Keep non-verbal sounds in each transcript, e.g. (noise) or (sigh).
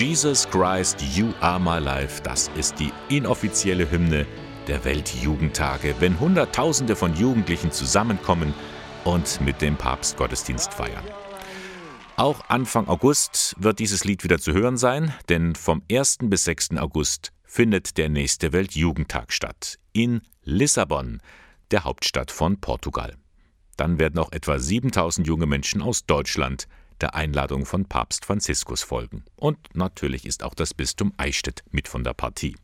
Jesus Christ, You Are My Life, das ist die inoffizielle Hymne der Weltjugendtage, wenn Hunderttausende von Jugendlichen zusammenkommen und mit dem Papst Gottesdienst feiern. Auch Anfang August wird dieses Lied wieder zu hören sein, denn vom 1. bis 6. August findet der nächste Weltjugendtag statt in Lissabon, der Hauptstadt von Portugal. Dann werden auch etwa 7000 junge Menschen aus Deutschland der Einladung von Papst Franziskus folgen. Und natürlich ist auch das Bistum Eichstätt mit von der Partie.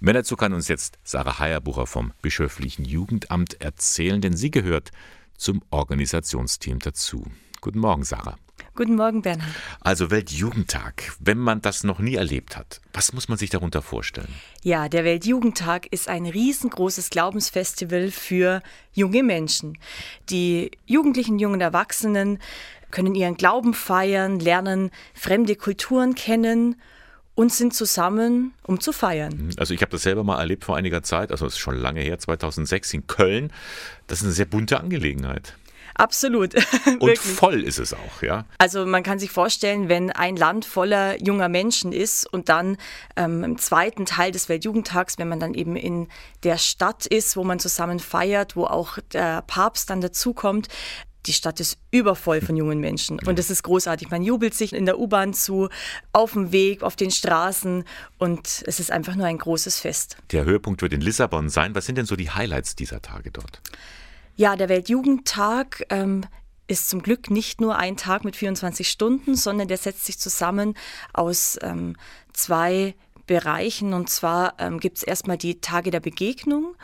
Mehr dazu kann uns jetzt Sarah Heierbucher vom Bischöflichen Jugendamt erzählen, denn sie gehört zum Organisationsteam dazu. Guten Morgen, Sarah. Guten Morgen, Bernhard. Also Weltjugendtag, wenn man das noch nie erlebt hat, was muss man sich darunter vorstellen? Ja, der Weltjugendtag ist ein riesengroßes Glaubensfestival für junge Menschen. Die Jugendlichen, jungen Erwachsenen können ihren Glauben feiern, lernen fremde Kulturen kennen und sind zusammen, um zu feiern. Also ich habe das selber mal erlebt vor einiger Zeit, also es ist schon lange her, 2006 in Köln. Das ist eine sehr bunte Angelegenheit. Absolut. (laughs) Und voll ist es auch, ja. Also man kann sich vorstellen, wenn ein Land voller junger Menschen ist und dann ähm, im zweiten Teil des Weltjugendtags, wenn man dann eben in der Stadt ist, wo man zusammen feiert, wo auch der Papst dann dazukommt, die Stadt ist übervoll von jungen Menschen und es ist großartig. Man jubelt sich in der U-Bahn zu, auf dem Weg, auf den Straßen und es ist einfach nur ein großes Fest. Der Höhepunkt wird in Lissabon sein. Was sind denn so die Highlights dieser Tage dort? Ja, der Weltjugendtag ähm, ist zum Glück nicht nur ein Tag mit 24 Stunden, sondern der setzt sich zusammen aus ähm, zwei Bereichen. Und zwar ähm, gibt es erstmal die Tage der Begegnung.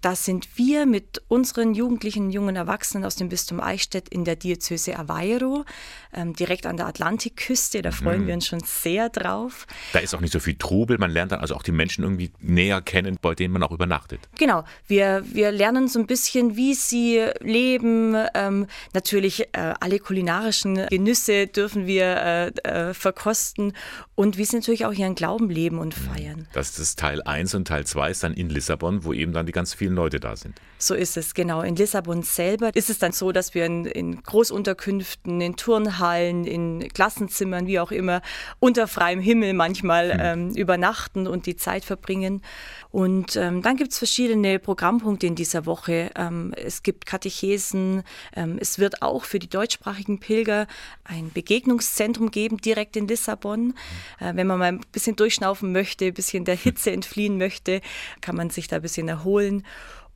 Da sind wir mit unseren Jugendlichen, jungen Erwachsenen aus dem Bistum Eichstätt in der Diözese Aveiro, ähm, direkt an der Atlantikküste. Da freuen mhm. wir uns schon sehr drauf. Da ist auch nicht so viel Trubel. Man lernt dann also auch die Menschen irgendwie näher kennen, bei denen man auch übernachtet. Genau. Wir, wir lernen so ein bisschen, wie sie leben. Ähm, natürlich äh, alle kulinarischen Genüsse dürfen wir äh, äh, verkosten und wie sie natürlich auch ihren Glauben leben und und feiern. Das ist Teil 1 und Teil 2 ist dann in Lissabon, wo eben dann die ganz vielen Leute da sind. So ist es, genau. In Lissabon selber ist es dann so, dass wir in, in Großunterkünften, in Turnhallen, in Klassenzimmern, wie auch immer, unter freiem Himmel manchmal hm. ähm, übernachten und die Zeit verbringen. Und ähm, dann gibt es verschiedene Programmpunkte in dieser Woche. Ähm, es gibt Katechesen. Ähm, es wird auch für die deutschsprachigen Pilger ein Begegnungszentrum geben, direkt in Lissabon. Äh, wenn man mal ein bisschen durchschnaufen möchte, ein bisschen der Hitze (laughs) entfliehen möchte, kann man sich da ein bisschen erholen.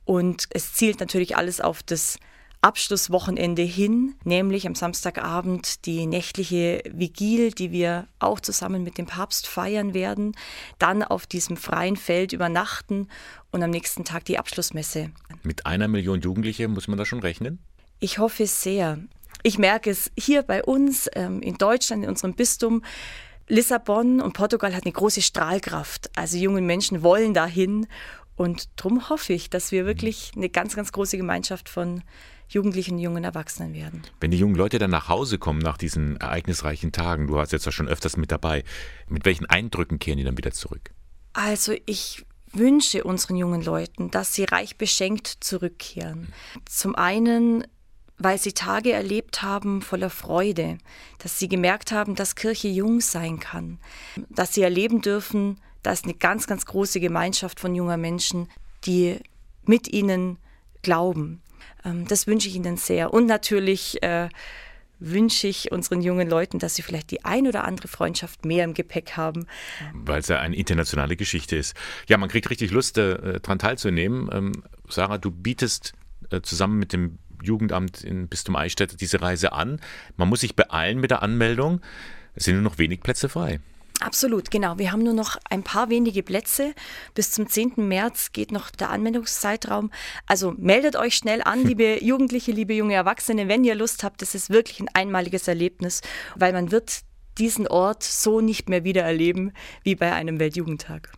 Und es zielt natürlich alles auf das Abschlusswochenende hin, nämlich am Samstagabend die nächtliche Vigil, die wir auch zusammen mit dem Papst feiern werden, dann auf diesem freien Feld übernachten und am nächsten Tag die Abschlussmesse. Mit einer Million Jugendliche muss man da schon rechnen? Ich hoffe sehr. Ich merke es hier bei uns ähm, in Deutschland, in unserem Bistum. Lissabon und Portugal hat eine große Strahlkraft. Also junge Menschen wollen dahin und darum hoffe ich, dass wir wirklich eine ganz, ganz große Gemeinschaft von Jugendlichen und jungen Erwachsenen werden. Wenn die jungen Leute dann nach Hause kommen nach diesen ereignisreichen Tagen, du warst jetzt ja schon öfters mit dabei, mit welchen Eindrücken kehren die dann wieder zurück? Also ich wünsche unseren jungen Leuten, dass sie reich beschenkt zurückkehren. Zum einen weil sie Tage erlebt haben voller Freude, dass sie gemerkt haben, dass Kirche jung sein kann, dass sie erleben dürfen, da ist eine ganz, ganz große Gemeinschaft von junger Menschen, die mit ihnen glauben. Ähm, das wünsche ich ihnen sehr. Und natürlich äh, wünsche ich unseren jungen Leuten, dass sie vielleicht die ein oder andere Freundschaft mehr im Gepäck haben. Weil es ja eine internationale Geschichte ist. Ja, man kriegt richtig Lust, äh, daran teilzunehmen. Ähm, Sarah, du bietest äh, zusammen mit dem Jugendamt in Bistum Eichstätt diese Reise an. Man muss sich beeilen mit der Anmeldung. Es sind nur noch wenig Plätze frei. Absolut, genau. Wir haben nur noch ein paar wenige Plätze. Bis zum 10. März geht noch der Anwendungszeitraum. Also meldet euch schnell an, (laughs) liebe Jugendliche, liebe junge Erwachsene, wenn ihr Lust habt. Das ist wirklich ein einmaliges Erlebnis, weil man wird diesen Ort so nicht mehr wieder erleben wie bei einem Weltjugendtag.